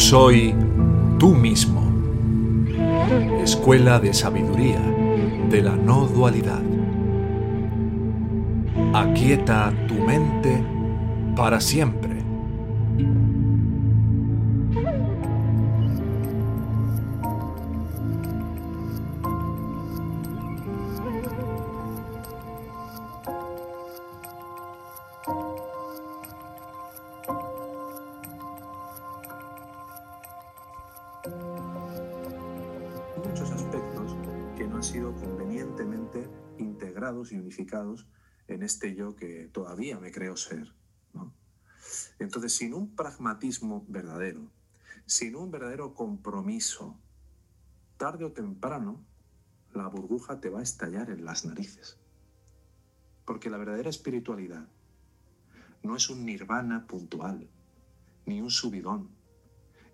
soy tú mismo. Escuela de Sabiduría de la No Dualidad. Aquieta tu mente para siempre. Y unificados en este yo que todavía me creo ser. Entonces, sin un pragmatismo verdadero, sin un verdadero compromiso, tarde o temprano, la burbuja te va a estallar en las narices. Porque la verdadera espiritualidad no es un nirvana puntual, ni un subidón,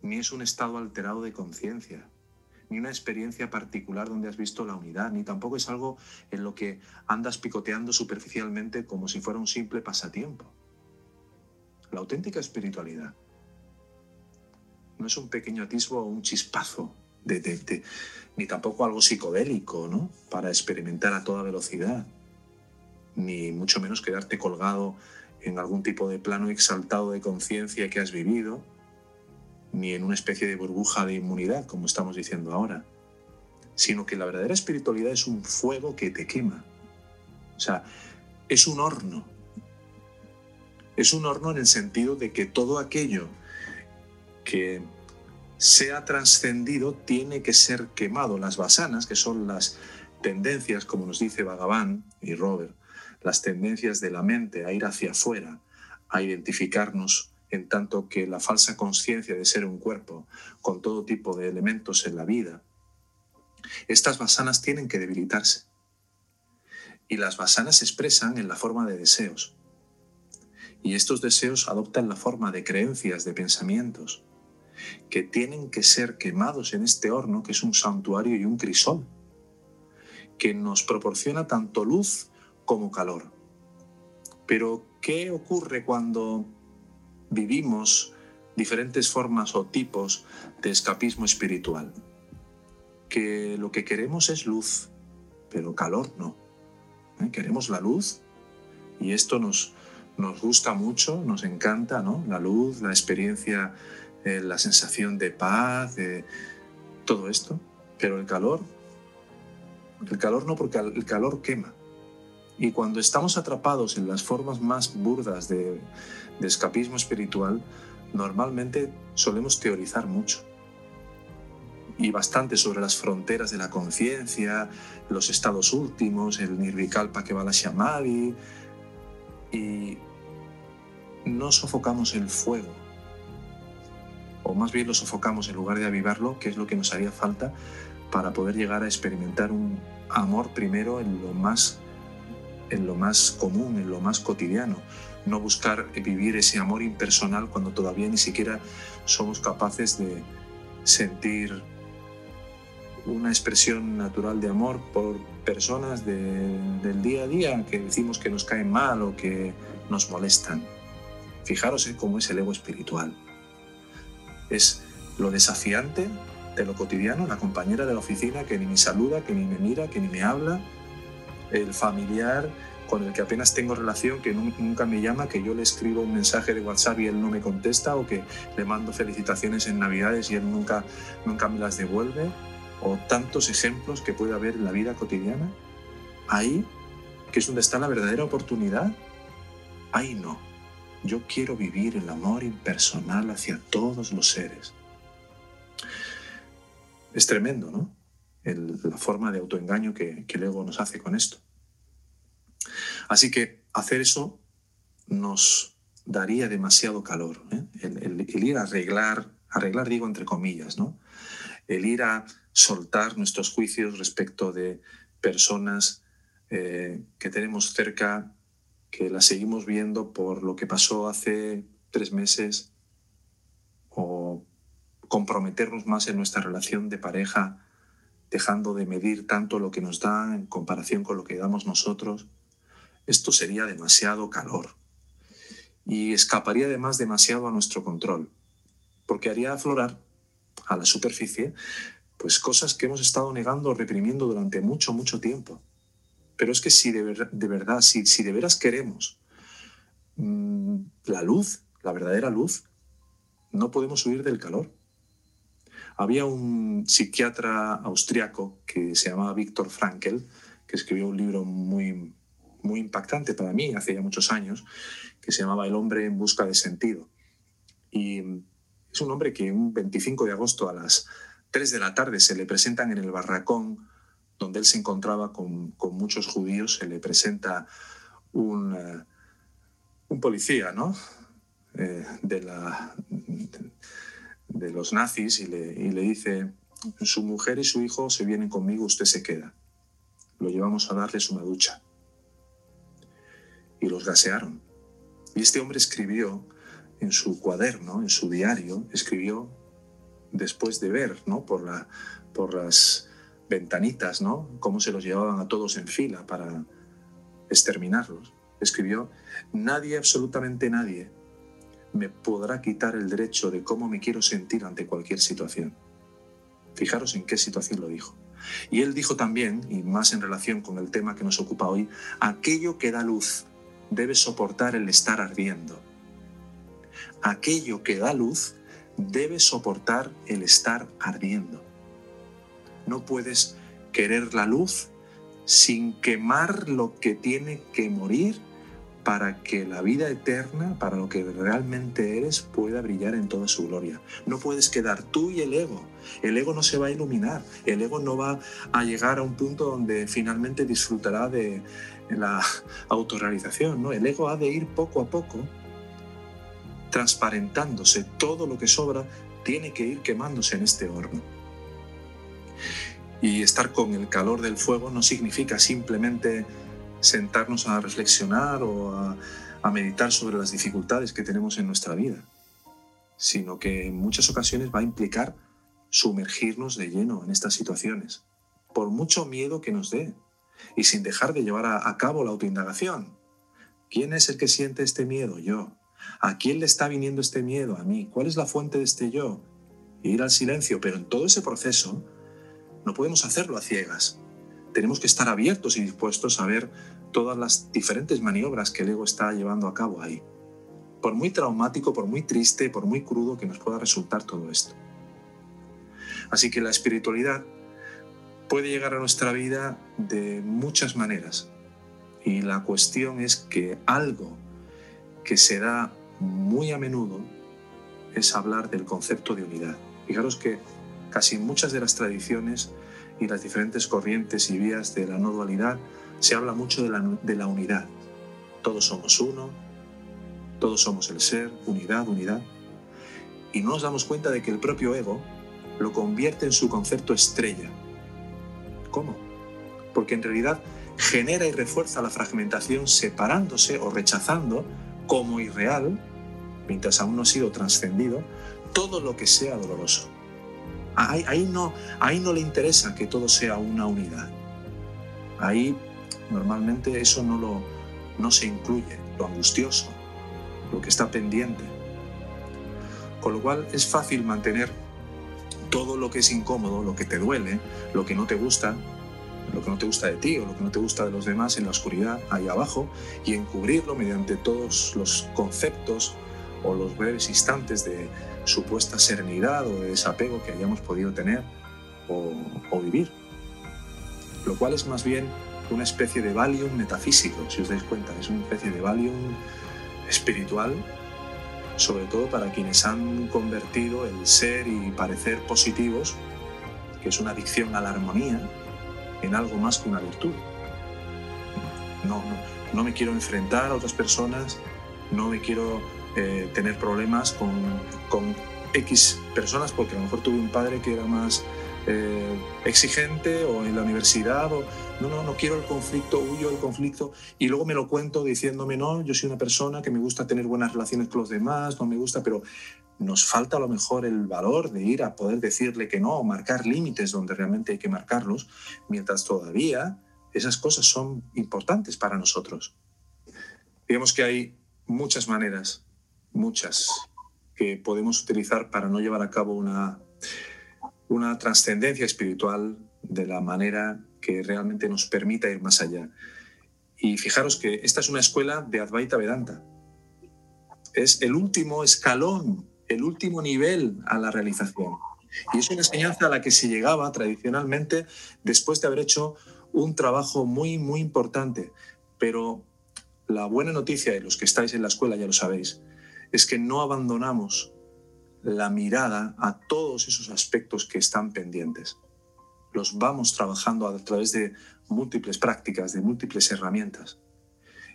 ni es un estado alterado de conciencia, ni una experiencia particular donde has visto la unidad, ni tampoco es algo en lo que andas picoteando superficialmente como si fuera un simple pasatiempo. La auténtica espiritualidad no es un pequeño atisbo o un chispazo, de, de, ni tampoco algo psicodélico, ¿no? Para experimentar a toda velocidad, ni mucho menos quedarte colgado en algún tipo de plano exaltado de conciencia que has vivido, ni en una especie de burbuja de inmunidad, como estamos diciendo ahora, sino que la verdadera espiritualidad es un fuego que te quema. O sea, es un horno. Es un horno en el sentido de que todo aquello que sea trascendido tiene que ser quemado. Las basanas, que son las tendencias, como nos dice Bhagavan y Robert, las tendencias de la mente a ir hacia afuera, a identificarnos en tanto que la falsa conciencia de ser un cuerpo con todo tipo de elementos en la vida, estas basanas tienen que debilitarse. Y las basanas se expresan en la forma de deseos. Y estos deseos adoptan la forma de creencias, de pensamientos, que tienen que ser quemados en este horno que es un santuario y un crisol, que nos proporciona tanto luz como calor. Pero, ¿qué ocurre cuando vivimos diferentes formas o tipos de escapismo espiritual. Que lo que queremos es luz, pero calor no. ¿Eh? Queremos la luz y esto nos, nos gusta mucho, nos encanta, ¿no? La luz, la experiencia, eh, la sensación de paz, de todo esto. Pero el calor, el calor no, porque el calor quema. Y cuando estamos atrapados en las formas más burdas de, de escapismo espiritual, normalmente solemos teorizar mucho. Y bastante sobre las fronteras de la conciencia, los estados últimos, el nirvikalpa que va la shamadhi, y no sofocamos el fuego, o más bien lo sofocamos en lugar de avivarlo, que es lo que nos haría falta para poder llegar a experimentar un amor primero en lo más en lo más común, en lo más cotidiano, no buscar vivir ese amor impersonal cuando todavía ni siquiera somos capaces de sentir una expresión natural de amor por personas de, del día a día que decimos que nos caen mal o que nos molestan. Fijaros en cómo es el ego espiritual. Es lo desafiante de lo cotidiano, la compañera de la oficina que ni me saluda, que ni me mira, que ni me habla, el familiar con el que apenas tengo relación, que nunca me llama, que yo le escribo un mensaje de WhatsApp y él no me contesta, o que le mando felicitaciones en Navidades y él nunca, nunca me las devuelve, o tantos ejemplos que puede haber en la vida cotidiana. Ahí, que es donde está la verdadera oportunidad, ahí no. Yo quiero vivir el amor impersonal hacia todos los seres. Es tremendo, ¿no? La forma de autoengaño que, que el nos hace con esto. Así que hacer eso nos daría demasiado calor. ¿eh? El, ir a arreglar, arreglar digo entre comillas, ¿no? El ir a soltar nuestros juicios respecto de personas eh, que tenemos cerca, que las seguimos viendo por lo que pasó hace tres meses, o comprometernos más en nuestra relación de pareja, dejando de medir tanto lo que nos da en comparación con lo que damos nosotros esto sería demasiado calor y escaparía además demasiado a nuestro control. porque haría aflorar a la superficie pues cosas que hemos estado negando o reprimiendo durante mucho, mucho tiempo. Pero es que si de, verdad, si, si, de veras queremos mm, la luz, la verdadera luz, no podemos huir del calor. Había un psiquiatra austriaco que se llamaba Víctor Frankl, que escribió un libro muy, muy impactante para mí hace ya muchos años, que se llamaba El hombre en busca de sentido. Y es un hombre que un 25 de agosto a las 3 de la tarde se le presentan en el barracón donde él se encontraba con, muchos judíos, se le presenta un, eh, un policía ¿no? Eh, de, la, de, los nazis y le, y le dice, su mujer y su hijo se vienen conmigo, usted se queda. Lo llevamos a darles una ducha. Y los gasearon. Y este hombre escribió en su cuaderno, en su diario, escribió después de ver ¿no? por, la, por las ventanitas, ¿no? Cómo se los llevaban a todos en fila para exterminarlos. Escribió, nadie, absolutamente nadie, me podrá quitar el derecho de cómo me quiero sentir ante cualquier situación. Fijaros en qué situación lo dijo. Y él dijo también, y más en relación con el tema que nos ocupa hoy, aquello que da luz debe soportar el estar ardiendo. Aquello que da luz debe soportar el estar ardiendo. No puedes querer la luz sin quemar lo que tiene que morir para que la vida eterna, para lo que realmente eres, pueda brillar en toda su gloria. No puedes quedar tú y el ego. El ego no se va a iluminar. El ego no va a llegar a un punto donde finalmente disfrutará de la autorrealización. ¿no? El ego ha de ir poco a poco transparentándose. Todo lo que sobra tiene que ir quemándose en este horno. Y estar con el calor del fuego no significa simplemente sentarnos a reflexionar o a, meditar sobre las dificultades que tenemos en nuestra vida, sino que en muchas ocasiones va a implicar sumergirnos de lleno en estas situaciones, por mucho miedo que nos dé, y sin dejar de llevar a, cabo la autoindagación. ¿Quién es el que siente este miedo? Yo. ¿A quién le está viniendo este miedo? A mí. ¿Cuál es la fuente de este yo? ir al silencio, pero en todo ese proceso no podemos hacerlo a ciegas. Tenemos que estar abiertos y dispuestos a ver todas las diferentes maniobras que el ego está llevando a cabo ahí. Por muy traumático, por muy triste, por muy crudo que nos pueda resultar todo esto. Así que la espiritualidad puede llegar a nuestra vida de muchas maneras. Y la cuestión es que algo que se da muy a menudo es hablar del concepto de unidad. Fijaros que casi muchas de las tradiciones y las diferentes corrientes y vías de la no dualidad se habla mucho de la, de la unidad. Todos somos uno, todos somos el ser, unidad, unidad. Y no nos damos cuenta de que el propio ego lo convierte en su concepto estrella. ¿Cómo? Porque en realidad genera y refuerza la fragmentación separándose o rechazando como irreal, mientras aún no ha sido trascendido, todo lo que sea doloroso. Ahí, no, ahí no le interesa que todo sea una unidad. Ahí normalmente eso no, lo, no se incluye, lo angustioso, lo que está pendiente. Con lo cual es fácil mantener todo lo que es incómodo, lo que te duele, lo que no te gusta, lo que no te gusta de ti o lo que no te gusta de los demás en la oscuridad, ahí abajo, y encubrirlo mediante todos los conceptos o los breves instantes de supuesta serenidad o de desapego que hayamos podido tener o, vivir. Lo cual es más bien una especie de Valium metafísico, si os dais cuenta, es una especie de Valium espiritual, sobre todo para quienes han convertido el ser y parecer positivos, que es una adicción a la armonía, en algo más que una virtud. No, no, no me quiero enfrentar a otras personas, no me quiero eh, tener problemas con, con, X personas porque a lo mejor tuve un padre que era más eh, exigente o en la universidad o no, no, no quiero el conflicto, huyo del conflicto y luego me lo cuento diciéndome no, yo soy una persona que me gusta tener buenas relaciones con los demás, no me gusta, pero nos falta a lo mejor el valor de ir a poder decirle que no marcar límites donde realmente hay que marcarlos, mientras todavía esas cosas son importantes para nosotros. Digamos que hay muchas maneras, muchas, que podemos utilizar para no llevar a cabo una, una trascendencia espiritual de la manera que realmente nos permita ir más allá. Y fijaros que esta es una escuela de Advaita Vedanta. Es el último escalón, el último nivel a la realización. Y es una enseñanza a la que se llegaba tradicionalmente después de haber hecho un trabajo muy, muy importante. Pero la buena noticia, y los que estáis en la escuela ya lo sabéis, es que no abandonamos la mirada a todos esos aspectos que están pendientes. Los vamos trabajando a través de múltiples prácticas, de múltiples herramientas.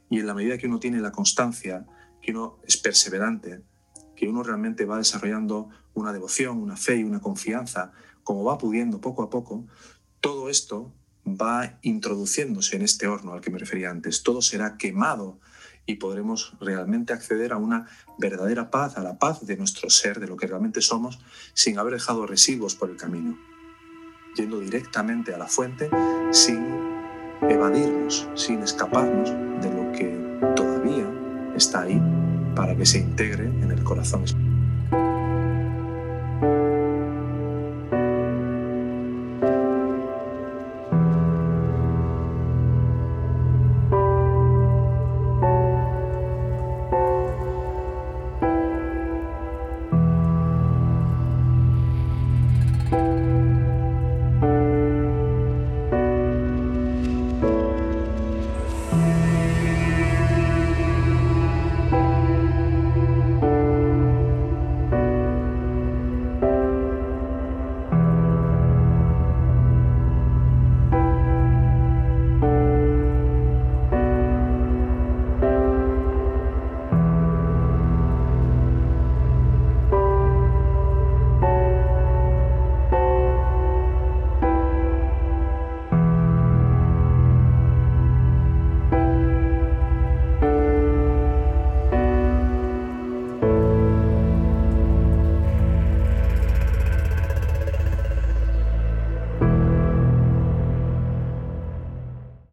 Y en la medida que uno tiene la constancia, que uno es perseverante, que uno realmente va desarrollando una devoción, una fe y una confianza, como va pudiendo poco a poco, todo esto va introduciéndose en este horno al que me refería antes. Todo será quemado y podremos realmente acceder a una verdadera paz, a la paz de nuestro ser, de lo que realmente somos, sin haber dejado residuos por el camino, yendo directamente a la fuente sin evadirnos, sin escaparnos de lo que todavía está ahí para que se integre en el corazón.